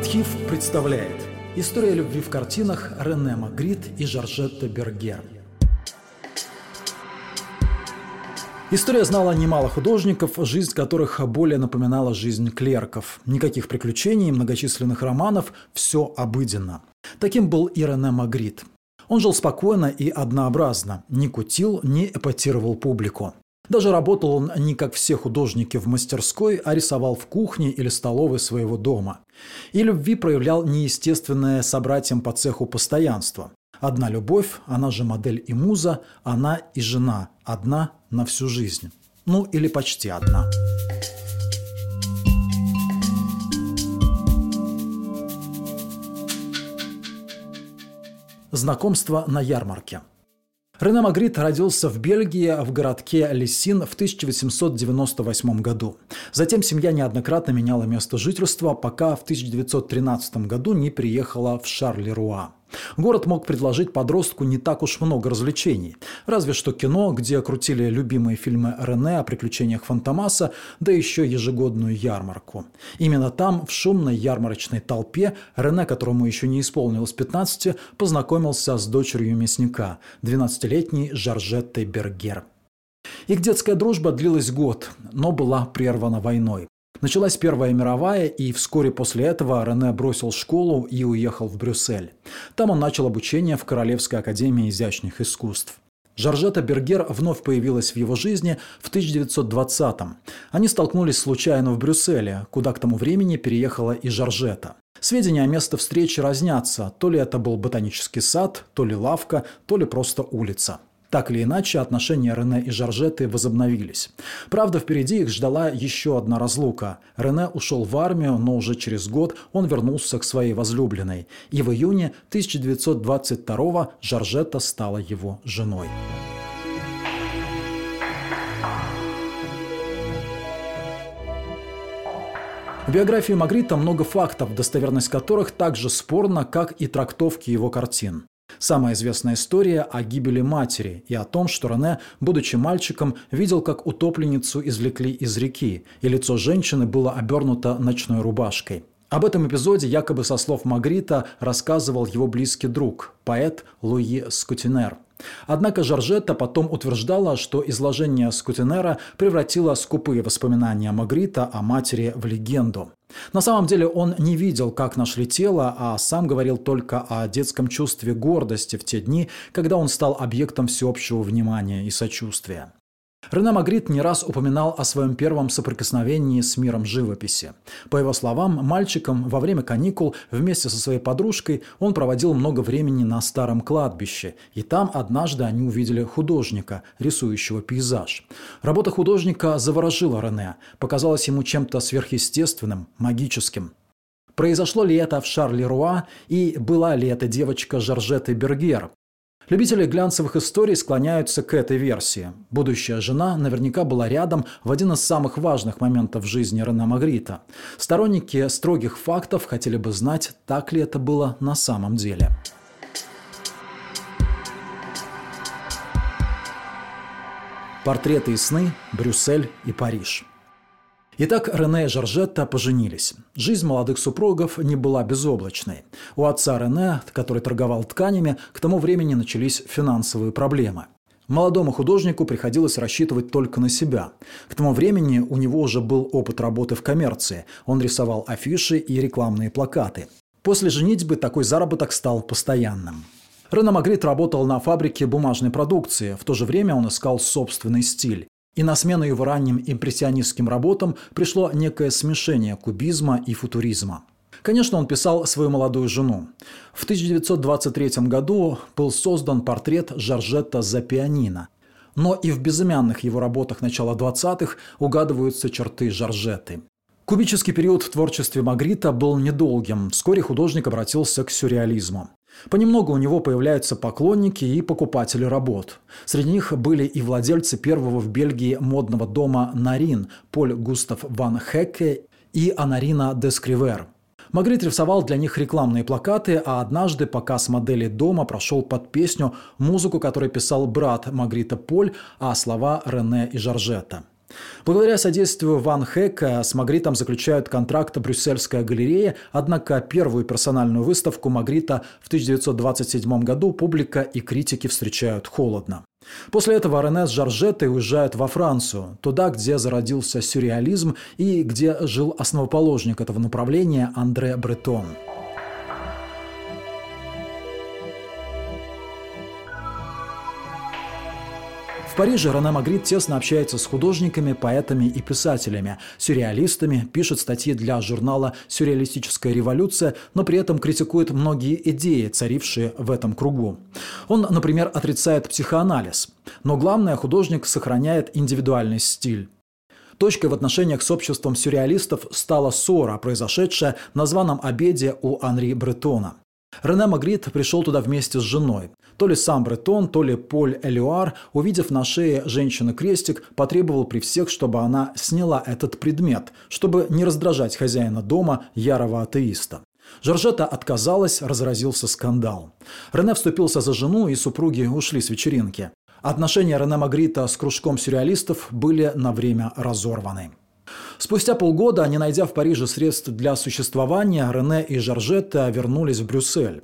Архив представляет История любви в картинах Рене Магрит и Жоржетта Бергер. История знала немало художников, жизнь которых более напоминала жизнь клерков. Никаких приключений, многочисленных романов, все обыденно. Таким был и Рене Магрит. Он жил спокойно и однообразно, не кутил, не эпатировал публику. Даже работал он не как все художники в мастерской, а рисовал в кухне или столовой своего дома. И любви проявлял неестественное собратьям по цеху постоянство. Одна любовь, она же модель и муза, она и жена, одна на всю жизнь. Ну или почти одна. Знакомство на ярмарке. Рене Магрит родился в Бельгии в городке Лессин в 1898 году. Затем семья неоднократно меняла место жительства, пока в 1913 году не приехала в Шарлеруа. Город мог предложить подростку не так уж много развлечений. Разве что кино, где крутили любимые фильмы Рене о приключениях Фантомаса, да еще ежегодную ярмарку. Именно там, в шумной ярмарочной толпе, Рене, которому еще не исполнилось 15, познакомился с дочерью мясника, 12-летней Жоржеттой Бергер. Их детская дружба длилась год, но была прервана войной. Началась Первая мировая, и вскоре после этого Рене бросил школу и уехал в Брюссель. Там он начал обучение в Королевской академии изящных искусств. Жоржета Бергер вновь появилась в его жизни в 1920-м. Они столкнулись случайно в Брюсселе, куда к тому времени переехала и Жоржета. Сведения о месте встречи разнятся, то ли это был ботанический сад, то ли лавка, то ли просто улица. Так или иначе, отношения Рене и Жоржеты возобновились. Правда, впереди их ждала еще одна разлука. Рене ушел в армию, но уже через год он вернулся к своей возлюбленной. И в июне 1922 Жоржета стала его женой. В биографии Магрита много фактов, достоверность которых так же спорна, как и трактовки его картин. Самая известная история о гибели матери и о том, что Рене, будучи мальчиком, видел, как утопленницу извлекли из реки, и лицо женщины было обернуто ночной рубашкой. Об этом эпизоде якобы со слов Магрита рассказывал его близкий друг, поэт Луи Скутинер – Однако Жоржетта потом утверждала, что изложение Скутинера превратило скупые воспоминания Магрита о матери в легенду. На самом деле он не видел, как нашли тело, а сам говорил только о детском чувстве гордости в те дни, когда он стал объектом всеобщего внимания и сочувствия. Рене Магрит не раз упоминал о своем первом соприкосновении с миром живописи. По его словам, мальчиком во время каникул вместе со своей подружкой он проводил много времени на старом кладбище, и там однажды они увидели художника, рисующего пейзаж. Работа художника заворожила Рене, показалась ему чем-то сверхъестественным, магическим. Произошло ли это в Шарлеруа и была ли это девочка Жоржеты Бергер, Любители глянцевых историй склоняются к этой версии. Будущая жена наверняка была рядом в один из самых важных моментов жизни Рене Магрита. Сторонники строгих фактов хотели бы знать, так ли это было на самом деле. Портреты и сны, Брюссель и Париж. Итак, Рене и Жоржетта поженились. Жизнь молодых супругов не была безоблачной. У отца Рене, который торговал тканями, к тому времени начались финансовые проблемы. Молодому художнику приходилось рассчитывать только на себя. К тому времени у него уже был опыт работы в коммерции. Он рисовал афиши и рекламные плакаты. После женитьбы такой заработок стал постоянным. Рене Магрит работал на фабрике бумажной продукции. В то же время он искал собственный стиль. И на смену его ранним импрессионистским работам пришло некое смешение кубизма и футуризма. Конечно, он писал свою молодую жену. В 1923 году был создан портрет Жоржетта за пианино. Но и в безымянных его работах начала 20-х угадываются черты Жоржетты. Кубический период в творчестве Магрита был недолгим. Вскоре художник обратился к сюрреализму. Понемногу у него появляются поклонники и покупатели работ. Среди них были и владельцы первого в Бельгии модного дома «Нарин» Поль Густав ван Хекке и Анарина де Скривер. Магрит рисовал для них рекламные плакаты, а однажды показ модели дома прошел под песню, музыку которой писал брат Магрита Поль, а слова Рене и Жоржетта. Благодаря содействию Ван Хека с Магритом заключают контракт Брюссельская галерея, однако первую персональную выставку Магрита в 1927 году публика и критики встречают холодно. После этого Рене с Жоржеттой уезжают во Францию, туда, где зародился сюрреализм и где жил основоположник этого направления Андре Бретон. Париже Рене Магрит тесно общается с художниками, поэтами и писателями, сюрреалистами, пишет статьи для журнала «Сюрреалистическая революция», но при этом критикует многие идеи, царившие в этом кругу. Он, например, отрицает психоанализ. Но главное, художник сохраняет индивидуальный стиль. Точкой в отношениях с обществом сюрреалистов стала ссора, произошедшая на званом обеде у Анри Бретона. Рене Магрит пришел туда вместе с женой. То ли сам Бретон, то ли Поль Элюар, увидев на шее женщины крестик, потребовал при всех, чтобы она сняла этот предмет, чтобы не раздражать хозяина дома, ярого атеиста. Жоржета отказалась, разразился скандал. Рене вступился за жену, и супруги ушли с вечеринки. Отношения Рене Магрита с кружком сюрреалистов были на время разорваны. Спустя полгода, не найдя в Париже средств для существования, Рене и Жоржетта вернулись в Брюссель.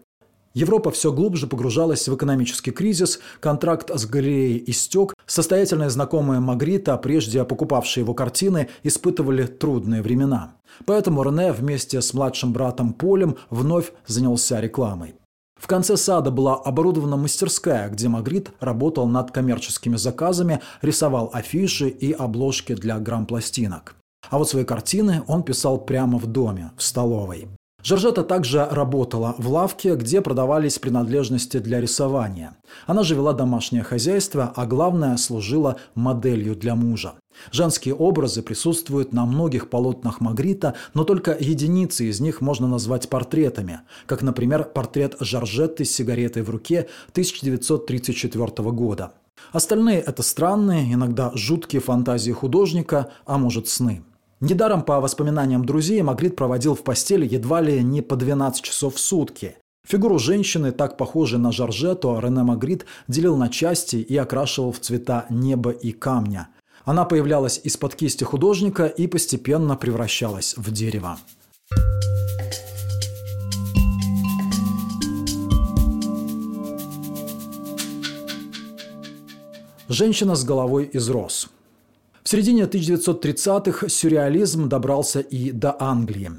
Европа все глубже погружалась в экономический кризис, контракт с галереей истек, состоятельные знакомые Магрита, прежде покупавшие его картины, испытывали трудные времена. Поэтому Рене вместе с младшим братом Полем вновь занялся рекламой. В конце сада была оборудована мастерская, где Магрит работал над коммерческими заказами, рисовал афиши и обложки для грамм-пластинок. А вот свои картины он писал прямо в доме, в столовой. Жоржета также работала в лавке, где продавались принадлежности для рисования. Она же вела домашнее хозяйство, а главное, служила моделью для мужа. Женские образы присутствуют на многих полотнах Магрита, но только единицы из них можно назвать портретами, как, например, портрет Жоржетты с сигаретой в руке 1934 года. Остальные – это странные, иногда жуткие фантазии художника, а может сны. Недаром, по воспоминаниям друзей, Магрит проводил в постели едва ли не по 12 часов в сутки. Фигуру женщины, так похожей на Жоржету, Рене Магрит делил на части и окрашивал в цвета неба и камня. Она появлялась из-под кисти художника и постепенно превращалась в дерево. Женщина с головой из роз – в середине 1930-х сюрреализм добрался и до Англии.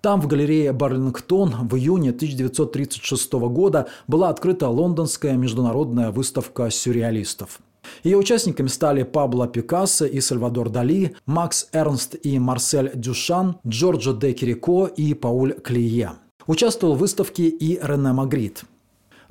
Там, в галерее Барлингтон, в июне 1936 года была открыта лондонская международная выставка сюрреалистов. Ее участниками стали Пабло Пикассо и Сальвадор Дали, Макс Эрнст и Марсель Дюшан, Джорджо де Кирико и Пауль Клие. Участвовал в выставке и Рене Магрит –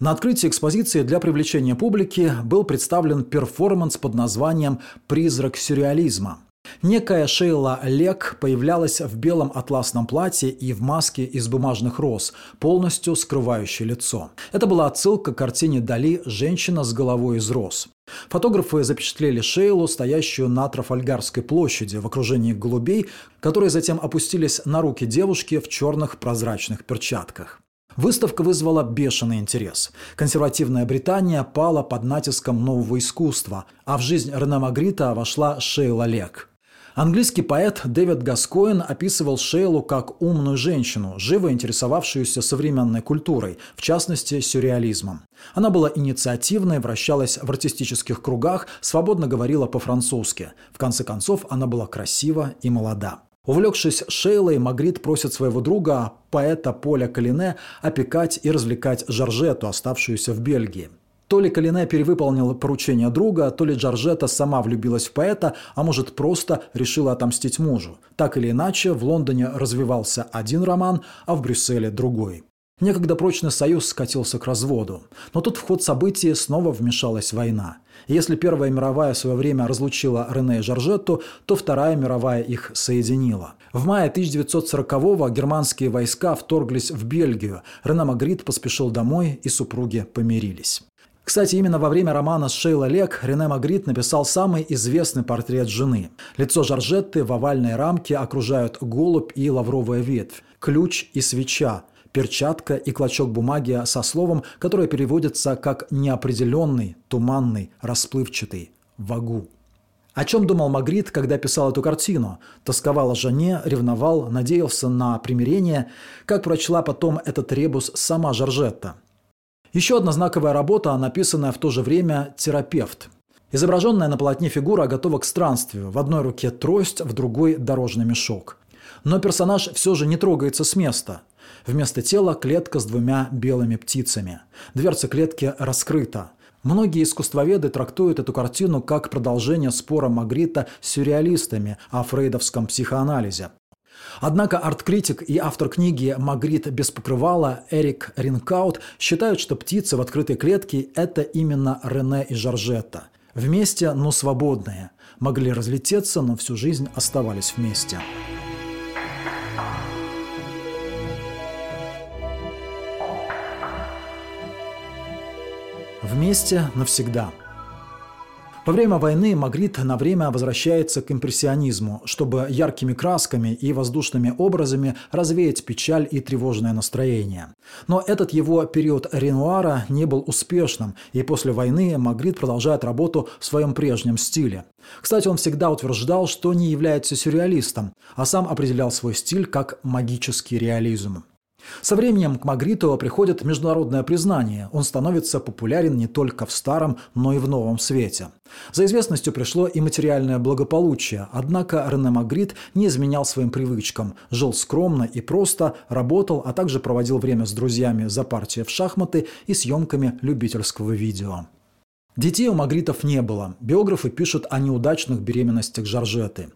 на открытии экспозиции для привлечения публики был представлен перформанс под названием «Призрак сюрреализма». Некая Шейла Лек появлялась в белом атласном платье и в маске из бумажных роз, полностью скрывающей лицо. Это была отсылка к картине Дали «Женщина с головой из роз». Фотографы запечатлели Шейлу, стоящую на Трафальгарской площади в окружении голубей, которые затем опустились на руки девушки в черных прозрачных перчатках. Выставка вызвала бешеный интерес. Консервативная Британия пала под натиском нового искусства, а в жизнь Рене Магрита вошла Шейла Лек. Английский поэт Дэвид Гаскоин описывал Шейлу как умную женщину, живо интересовавшуюся современной культурой, в частности, сюрреализмом. Она была инициативной, вращалась в артистических кругах, свободно говорила по-французски. В конце концов, она была красива и молода. Увлекшись Шейлой, Магрит просит своего друга, поэта Поля Калине, опекать и развлекать Жоржету, оставшуюся в Бельгии. То ли Калине перевыполнил поручение друга, то ли Джорджета сама влюбилась в поэта, а может просто решила отомстить мужу. Так или иначе, в Лондоне развивался один роман, а в Брюсселе другой. Некогда прочный союз скатился к разводу. Но тут в ход событий снова вмешалась война. если Первая мировая в свое время разлучила Рене и Жоржетту, то Вторая мировая их соединила. В мае 1940-го германские войска вторглись в Бельгию. Рене Магрит поспешил домой, и супруги помирились. Кстати, именно во время романа с Шейла Лек Рене Магрит написал самый известный портрет жены. Лицо Жоржетты в овальной рамке окружают голубь и лавровая ветвь, ключ и свеча, перчатка и клочок бумаги со словом, которое переводится как «неопределенный», «туманный», «расплывчатый», «вагу». О чем думал Магрит, когда писал эту картину? Тосковал о жене, ревновал, надеялся на примирение. Как прочла потом этот ребус сама Жоржетта. Еще одна знаковая работа, написанная в то же время «Терапевт». Изображенная на полотне фигура готова к странствию. В одной руке трость, в другой – дорожный мешок. Но персонаж все же не трогается с места. Вместо тела клетка с двумя белыми птицами. Дверца клетки раскрыта. Многие искусствоведы трактуют эту картину как продолжение спора Магрита с сюрреалистами о фрейдовском психоанализе. Однако арт-критик и автор книги «Магрит без покрывала» Эрик Ринкаут считают, что птицы в открытой клетке – это именно Рене и Жоржетта. Вместе, но свободные. Могли разлететься, но всю жизнь оставались вместе. Вместе навсегда. Во время войны Магрит на время возвращается к импрессионизму, чтобы яркими красками и воздушными образами развеять печаль и тревожное настроение. Но этот его период Ренуара не был успешным, и после войны Магрит продолжает работу в своем прежнем стиле. Кстати, он всегда утверждал, что не является сюрреалистом, а сам определял свой стиль как магический реализм. Со временем к Магриту приходит международное признание. Он становится популярен не только в старом, но и в новом свете. За известностью пришло и материальное благополучие, однако Рене Магрит не изменял своим привычкам. Жил скромно и просто, работал, а также проводил время с друзьями за партией в шахматы и съемками любительского видео. Детей у Магритов не было. Биографы пишут о неудачных беременностях Жоржеты.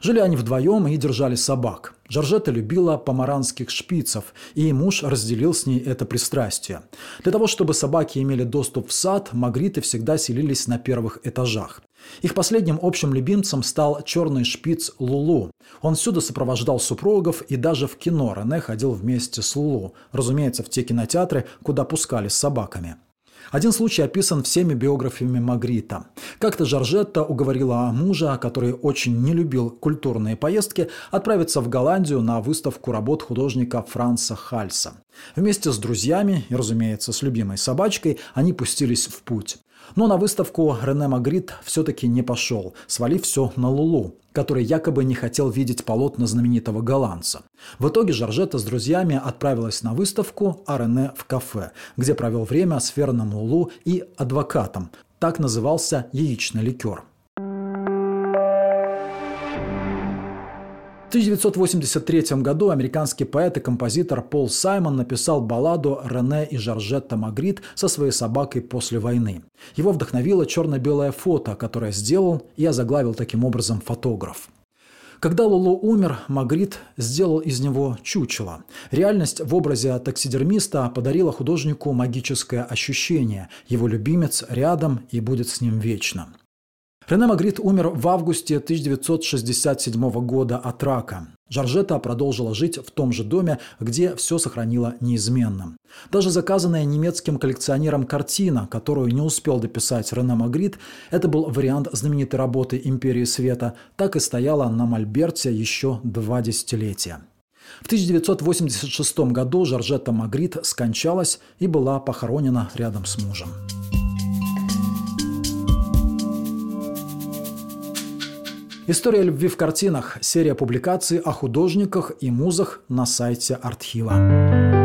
Жили они вдвоем и держали собак. Жоржета любила помаранских шпицев, и муж разделил с ней это пристрастие. Для того, чтобы собаки имели доступ в сад, Магриты всегда селились на первых этажах. Их последним общим любимцем стал черный шпиц Лулу. Он всюду сопровождал супругов и даже в кино Рене ходил вместе с Лулу, разумеется, в те кинотеатры, куда пускали с собаками. Один случай описан всеми биографиями Магрита. Как-то Жоржетта уговорила мужа, который очень не любил культурные поездки, отправиться в Голландию на выставку работ художника Франца Хальса. Вместе с друзьями и, разумеется, с любимой собачкой они пустились в путь. Но на выставку Рене Магрит все-таки не пошел, свалив все на Лулу, который якобы не хотел видеть полотна знаменитого голландца. В итоге Жоржетта с друзьями отправилась на выставку, а Рене в кафе, где провел время с Ферном Лулу и адвокатом. Так назывался яичный ликер – 1983 году американский поэт и композитор Пол Саймон написал балладу «Рене и Жоржетта Магрит» со своей собакой после войны. Его вдохновило черно-белое фото, которое сделал и озаглавил таким образом фотограф. Когда Лулу умер, Магрит сделал из него чучело. Реальность в образе таксидермиста подарила художнику магическое ощущение. Его любимец рядом и будет с ним вечно. Рене Магрит умер в августе 1967 года от рака. Жоржета продолжила жить в том же доме, где все сохранила неизменным. Даже заказанная немецким коллекционером картина, которую не успел дописать Рене Магрит, это был вариант знаменитой работы «Империи света», так и стояла на Мольберте еще два десятилетия. В 1986 году Жоржета Магрит скончалась и была похоронена рядом с мужем. История любви в картинах. Серия публикаций о художниках и музах на сайте Артхива.